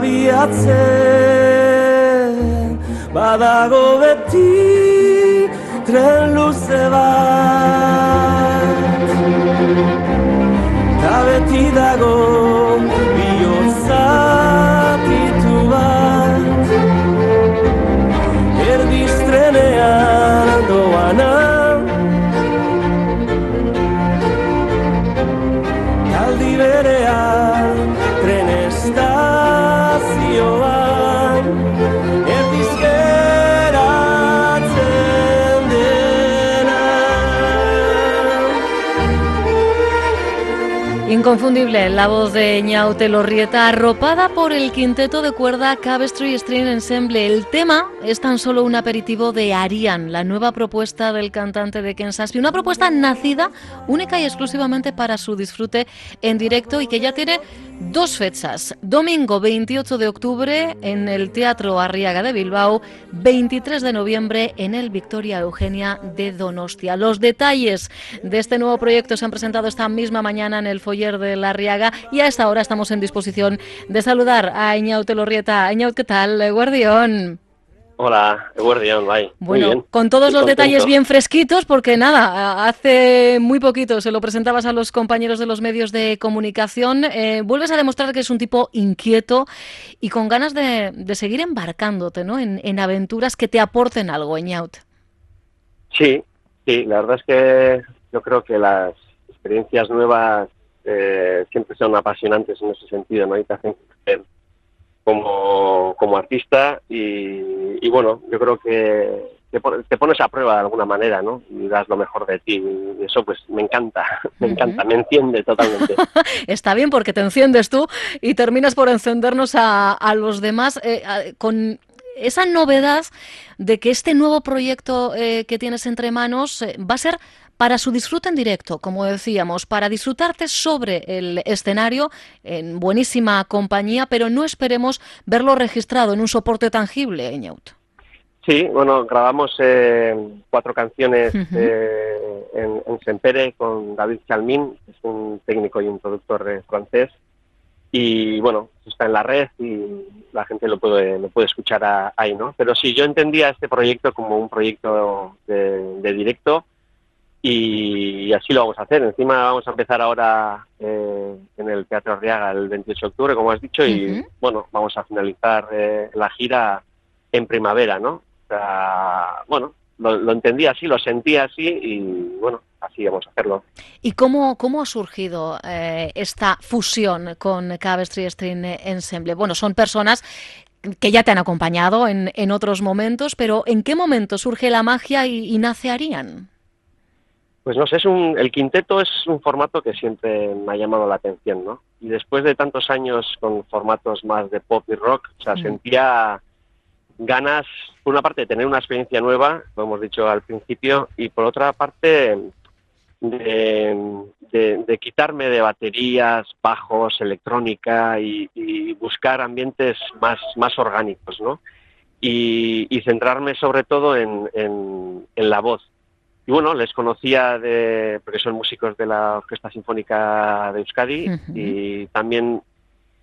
Abiatzen badago beti tren luze bat. Ta beti dago Inconfundible, la voz de Ñaute Lorrieta, arropada por el quinteto de cuerda Cabestry String Ensemble. El tema es tan solo un aperitivo de Arian, la nueva propuesta del cantante de Kansas, una propuesta nacida única y exclusivamente para su disfrute en directo y que ya tiene dos fechas. Domingo 28 de octubre en el Teatro Arriaga de Bilbao, 23 de noviembre en el Victoria Eugenia de Donostia. Los detalles de este nuevo proyecto se han presentado esta misma mañana en el foyer de la Arriaga y a esta hora estamos en disposición de saludar a Iñaut Elorrieta. Iñaut, ¿qué tal? Guardión. Hola, Guardián, bye. Bueno, muy bien. con todos Estoy los contento. detalles bien fresquitos, porque nada, hace muy poquito se lo presentabas a los compañeros de los medios de comunicación. eh, vuelves a demostrar que es un tipo inquieto y con ganas de, de seguir embarcándote ¿no? en, en aventuras que te aporten algo, Iñaut. Sí, sí, la verdad es que yo creo que las experiencias nuevas eh, siempre son apasionantes en ese sentido, ¿no? Y te hacen como, como artista y, y bueno, yo creo que te, pon- te pones a prueba de alguna manera, ¿no? Y das lo mejor de ti y eso pues me encanta, me encanta, me enciende totalmente. Está bien porque te enciendes tú y terminas por encendernos a, a los demás eh, a- con esa novedad de que este nuevo proyecto eh, que tienes entre manos eh, va a ser para su disfrute en directo, como decíamos, para disfrutarte sobre el escenario en buenísima compañía, pero no esperemos verlo registrado en un soporte tangible, Eñaut. Sí, bueno, grabamos eh, cuatro canciones Ujú. eh, en, en Sempere con David Chalmin, que es un técnico y un productor francés. Y bueno, está en la red y la gente lo puede, lo puede escuchar a- ahí, ¿no? Pero sí, yo entendía este proyecto como un proyecto de, de directo y así lo vamos a hacer. Encima vamos a empezar ahora eh, en el Teatro Arriaga el 28 de octubre, como has dicho, y bueno, vamos a finalizar eh, la gira en primavera, ¿no? O sea, bueno, lo, lo entendí así, lo sentí así y bueno, así vamos a hacerlo. ¿Y cómo, cómo ha surgido eh, esta fusión con Cabestry String Ensemble? Bueno, son personas que ya te han acompañado en, en otros momentos, pero ¿en qué momento surge la magia y, y nace Arián? Pues no sé, es un, el quinteto es un formato que siempre me ha llamado la atención, ¿no? Y después de tantos años con formatos más de pop y rock, o sea, Mm. sentía ganas, por una parte, de tener una experiencia nueva, lo hemos dicho al principio, y por otra parte, de, de- de quitarme de baterías, bajos, electrónica y, y buscar ambientes más, más orgánicos, ¿no? Y, y centrarme sobre todo en, en- en la voz. Y bueno, les conocía de, porque son músicos de la Orquesta Sinfónica de Euskadi y también,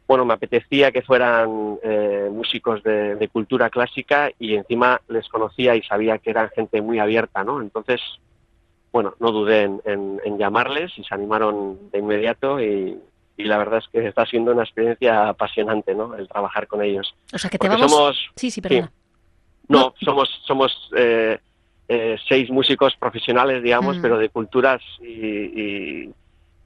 bueno, me apetecía que fueran eh, músicos de, de cultura clásica y encima les conocía y sabía que eran gente muy abierta, ¿no? Entonces, bueno, no dudé en, en- en llamarles y se animaron de inmediato y, y la verdad es que está siendo una experiencia apasionante, ¿no? El trabajar con ellos. O sea, que te Porque vamos... somos, Sí, sí, perdona. no, No. somos, somos, eh, eh, seis músicos profesionales, digamos, Mm. pero de culturas y, y-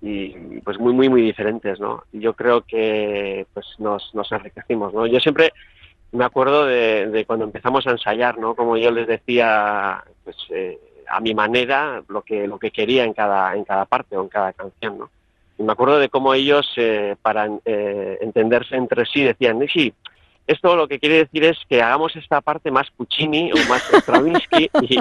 y, pues muy, muy, muy diferentes, ¿no? Yo creo que pues nos, nos enriquecimos, ¿no? Yo siempre me acuerdo de, de cuando empezamos a ensayar, ¿no? Como yo les decía, pues eh, a mi manera, lo que, lo que quería en cada, en cada parte o en cada canción, ¿no? Y me acuerdo de cómo ellos, eh, para eh, entenderse entre sí, decían, sí, esto lo que quiere decir es que hagamos esta parte más Puccini o más Stravinsky y,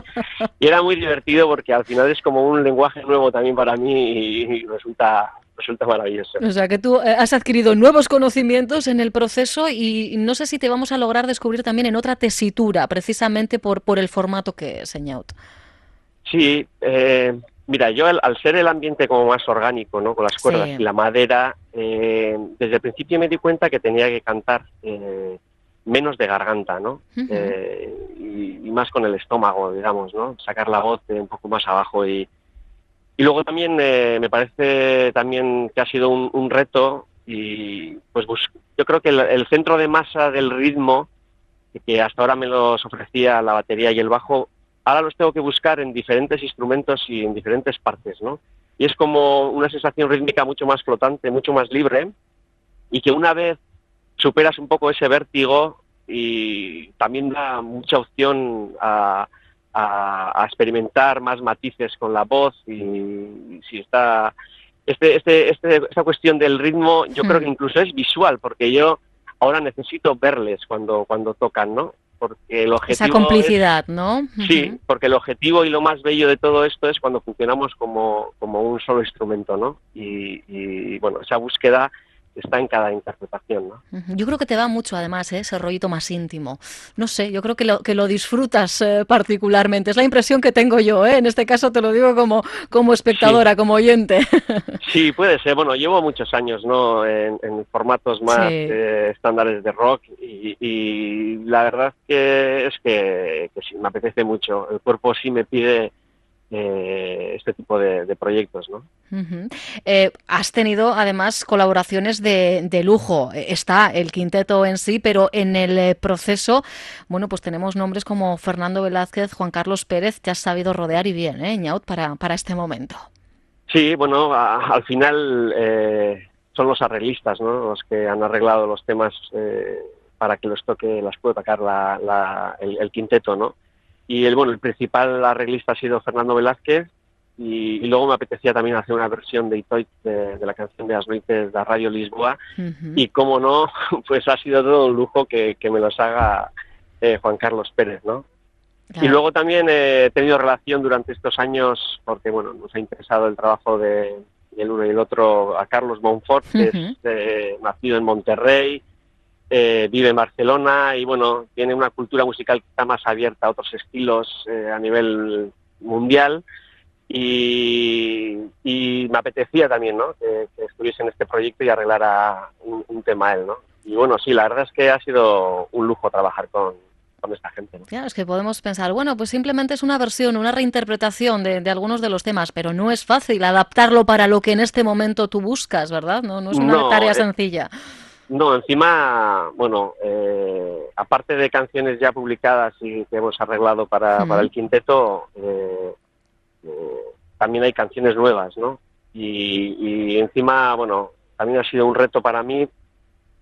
y era muy divertido porque al final es como un lenguaje nuevo también para mí y, y resulta resulta maravilloso. O sea que tú eh, has adquirido nuevos conocimientos en el proceso y no sé si te vamos a lograr descubrir también en otra tesitura, precisamente por, por el formato que es Eñaut. Sí, eh, mira, yo al, al ser el ambiente como más orgánico, ¿no? Con las cuerdas Sí. y la madera, eh, desde el principio me di cuenta que tenía que cantar eh, menos de garganta, ¿no? Eh, y, y más con el estómago, digamos, ¿no? Sacar la voz de un poco más abajo y y luego también eh, me parece también que ha sido un, un reto y pues yo creo que el, el centro de masa del ritmo que hasta ahora me los ofrecía la batería y el bajo ahora los tengo que buscar en diferentes instrumentos y en diferentes partes, ¿no? Y es como una sensación rítmica mucho más flotante, mucho más libre, y que una vez superas un poco ese vértigo y también da mucha opción a, a- a experimentar más matices con la voz y, y si está este, este, este, esta cuestión del ritmo yo creo que incluso es visual porque yo ahora necesito verles cuando cuando tocan no porque el objetivo Esa es- complicidad, ¿no? Sí, porque el objetivo y lo más bello de todo esto es cuando funcionamos como, como un solo instrumento, ¿no? Y, y, bueno, esa búsqueda está en cada interpretación, ¿no? Yo creo que te va mucho, además, ¿eh? ese rollito más íntimo. No sé, yo creo que lo, que lo disfrutas eh, particularmente. Es la impresión que tengo yo, ¿eh? En este caso te lo digo como, como espectadora, como oyente. Sí, puede ser. Bueno, llevo muchos años, ¿no? En, en formatos más Sí. eh, estándares de rock y, y la verdad que es que, que sí, me apetece mucho. El cuerpo sí me pide eh, este tipo de, de proyectos, ¿no? Eh, has tenido además colaboraciones de, de lujo. Eh, Está el quinteto en sí, pero en el eh, proceso, bueno, pues tenemos nombres como Fernando Velázquez, Juan Carlos Pérez. Te has sabido rodear y bien, ¿eh, Ñaut, para, para este momento? Sí, bueno, a- al final eh, son los arreglistas, ¿no? Los que han arreglado los temas para que los toque, las pueda tocar la, la- el, el quinteto, ¿no? Y el bueno, el principal arreglista ha sido Fernando Velázquez y, y luego me apetecía también hacer una versión de Itoit de, de la canción de As Noites de Radio Lisboa y como no, pues ha sido todo un lujo que, que me los haga eh, Juan Carlos Pérez, ¿no? Y luego también eh, he tenido relación durante estos años, porque bueno, nos ha interesado el trabajo de, del uno y el otro, a Carlos Monfort, que es eh, nacido en Monterrey, eh, vive en Barcelona y bueno, tiene una cultura musical que está más abierta a otros estilos eh, a nivel mundial. Y, y me apetecía también, ¿no? Que, que estuviese en este proyecto y arreglara un, un tema él, ¿no? Y bueno, sí, la verdad es que ha sido un lujo trabajar con, con esta gente, ¿no? Claro, es que podemos pensar, bueno, pues simplemente es una versión, una reinterpretación de, de algunos de los temas, pero no es fácil adaptarlo para lo que en este momento tú buscas, ¿verdad? No, no es una No, tarea eh, sencilla. No, encima, bueno, eh, aparte de canciones ya publicadas y que hemos arreglado para, para el quinteto, eh, eh, también hay canciones nuevas, ¿no? Y, y encima, bueno, también ha sido un reto para mí,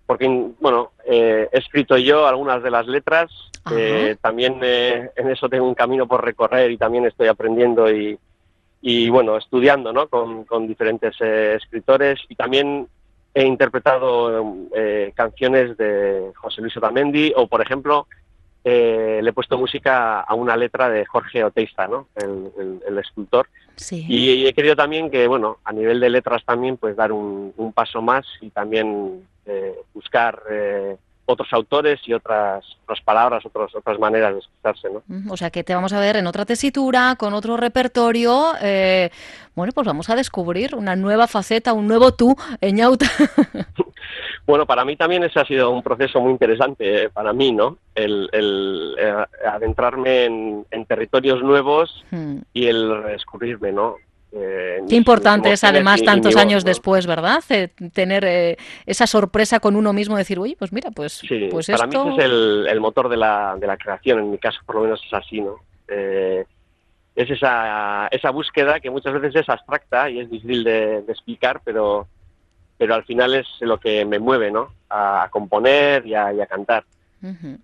porque, bueno, eh, he escrito yo algunas de las letras, eh, también eh, en eso tengo un camino por recorrer y también estoy aprendiendo y, y bueno, estudiando, ¿no? Con, con diferentes eh, escritores y también he interpretado eh, canciones de José Luis Otamendi o, por ejemplo, eh, le he puesto música a una letra de Jorge Oteiza, ¿no? El, el- el escultor. Sí. Y, he querido también que, bueno, a nivel de letras también, pues dar un, un paso más y también eh, buscar eh, otros autores y otras, otras palabras, otros, otras maneras de expresarse, ¿no? O sea que te vamos a ver en otra tesitura, con otro repertorio. eh, bueno, pues vamos a descubrir una nueva faceta, un nuevo tú, Eñauta. Bueno, para mí también ese ha sido un proceso muy interesante, eh, para mí, ¿no? El, el, eh, adentrarme en, en territorios nuevos Mm. y el descubrirme, ¿no? Eh, Qué importante es además tantos mi años ¿no? después, ¿verdad? Eh, tener eh, esa sorpresa con uno mismo, decir, uy, pues mira, pues, Sí, pues para esto... mí ese es el, el motor de la, de la creación, en mi caso por lo menos es así, ¿no? Eh, es esa, esa búsqueda que muchas veces es abstracta y es difícil de, de explicar, pero, pero al final es lo que me mueve, ¿no? A, componer y a, y a cantar. Ujú.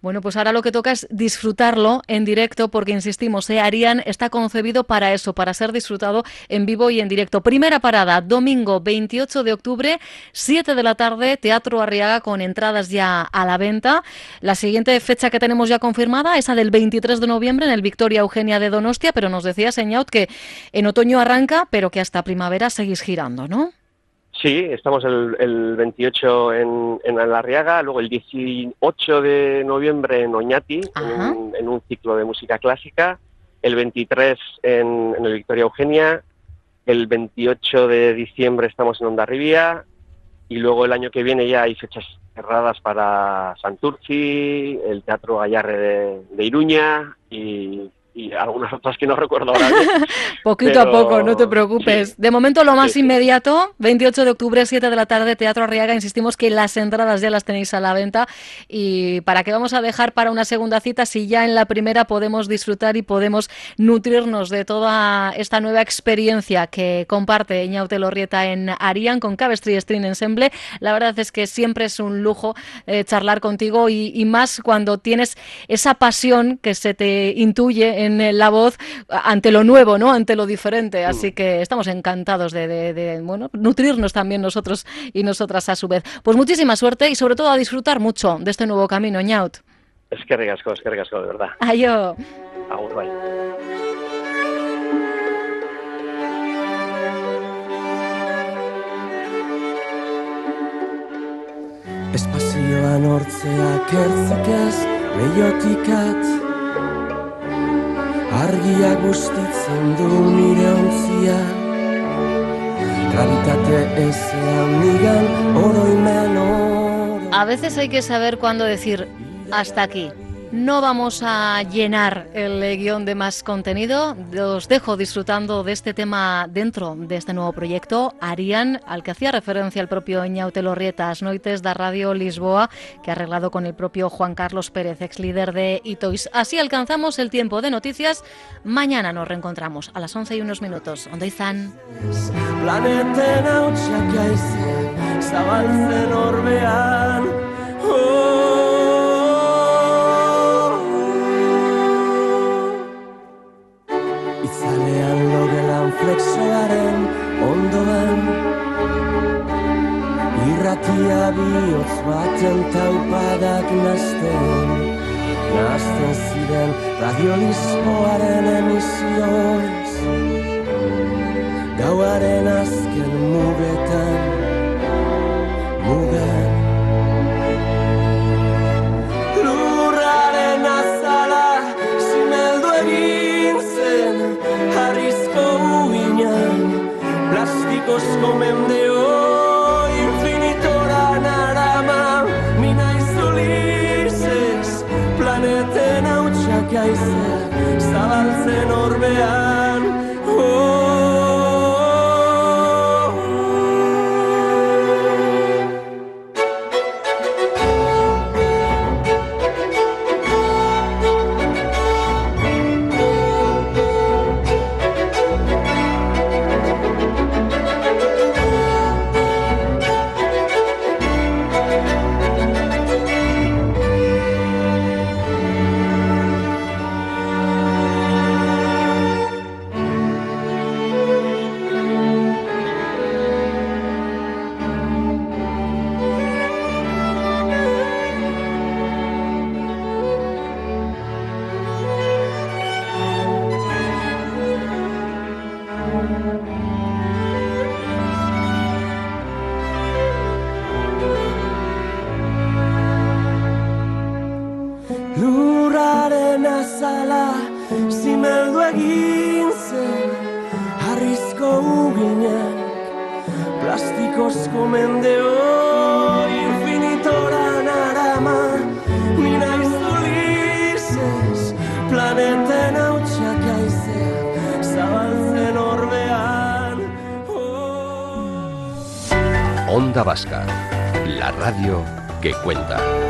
Bueno, pues ahora lo que toca es disfrutarlo en directo porque, insistimos, eh, Arián está concebido para eso, para ser disfrutado en vivo y en directo. Primera parada, domingo 28 de octubre, 7 de la tarde, Teatro Arriaga con entradas ya a la venta. La siguiente fecha que tenemos ya confirmada, esa del 23 de noviembre en el Victoria Eugenia de Donostia, pero nos decía Señaut que en otoño arranca, pero que hasta primavera seguís girando, ¿no? Sí, estamos el, el 28 en, en Alarriaga, luego el 18 de noviembre en Oñati, en en un ciclo de música clásica, el 23 en, en el Victoria Eugenia, el 28 de diciembre estamos en Ondarribia y luego el año que viene ya hay fechas cerradas para Santurci, el Teatro Gallarre de, de Iruña y, y algunas otras que no recuerdo ahora bien. Poquito a poco, no te preocupes. sí. De momento lo más Sí, sí. inmediato, 28 de octubre, 7 de la tarde, Teatro Arriaga. Insistimos que las entradas ya las tenéis a la venta. ¿Y para qué vamos a dejar para una segunda cita si ya en la primera podemos disfrutar y podemos nutrirnos de toda esta nueva experiencia que comparte Ñaute Lorrieta en Arián con Cabestri String Ensemble? La verdad es que siempre es un lujo eh, charlar contigo y, y más cuando tienes esa pasión que se te intuye en eh, la voz ante lo nuevo, ¿no? Ante lo diferente. Así que estamos encantados de, de- de, bueno, nutrirnos también nosotros y nosotras a su vez. Pues muchísima suerte y sobre todo a disfrutar mucho de este nuevo camino, Ñaut. Es que ricasco, es que ricasco, de verdad. Ayo. Agur, bai. Espazioan hortzeak ertzik ez A veces hay que saber cuándo decir hasta aquí. No vamos a llenar el guion de más contenido. Os dejo disfrutando de este tema dentro de este nuevo proyecto, Arián, al que hacía referencia el propio Ñaute Lorrieta, As Noites da Radio Lisboa, que ha arreglado con el propio Juan Carlos Pérez, ex líder de Itois. Así alcanzamos el tiempo de noticias. Mañana nos reencontramos a las 11 y unos minutos. ¿Dónde están? Egin zen Harrizko uginak Plastikozko mendeo Infinitora narama Mina izulizez Planeten hautsak aizeak Zabaltzen orbean oh. Onda Vasca, la radio que cuenta.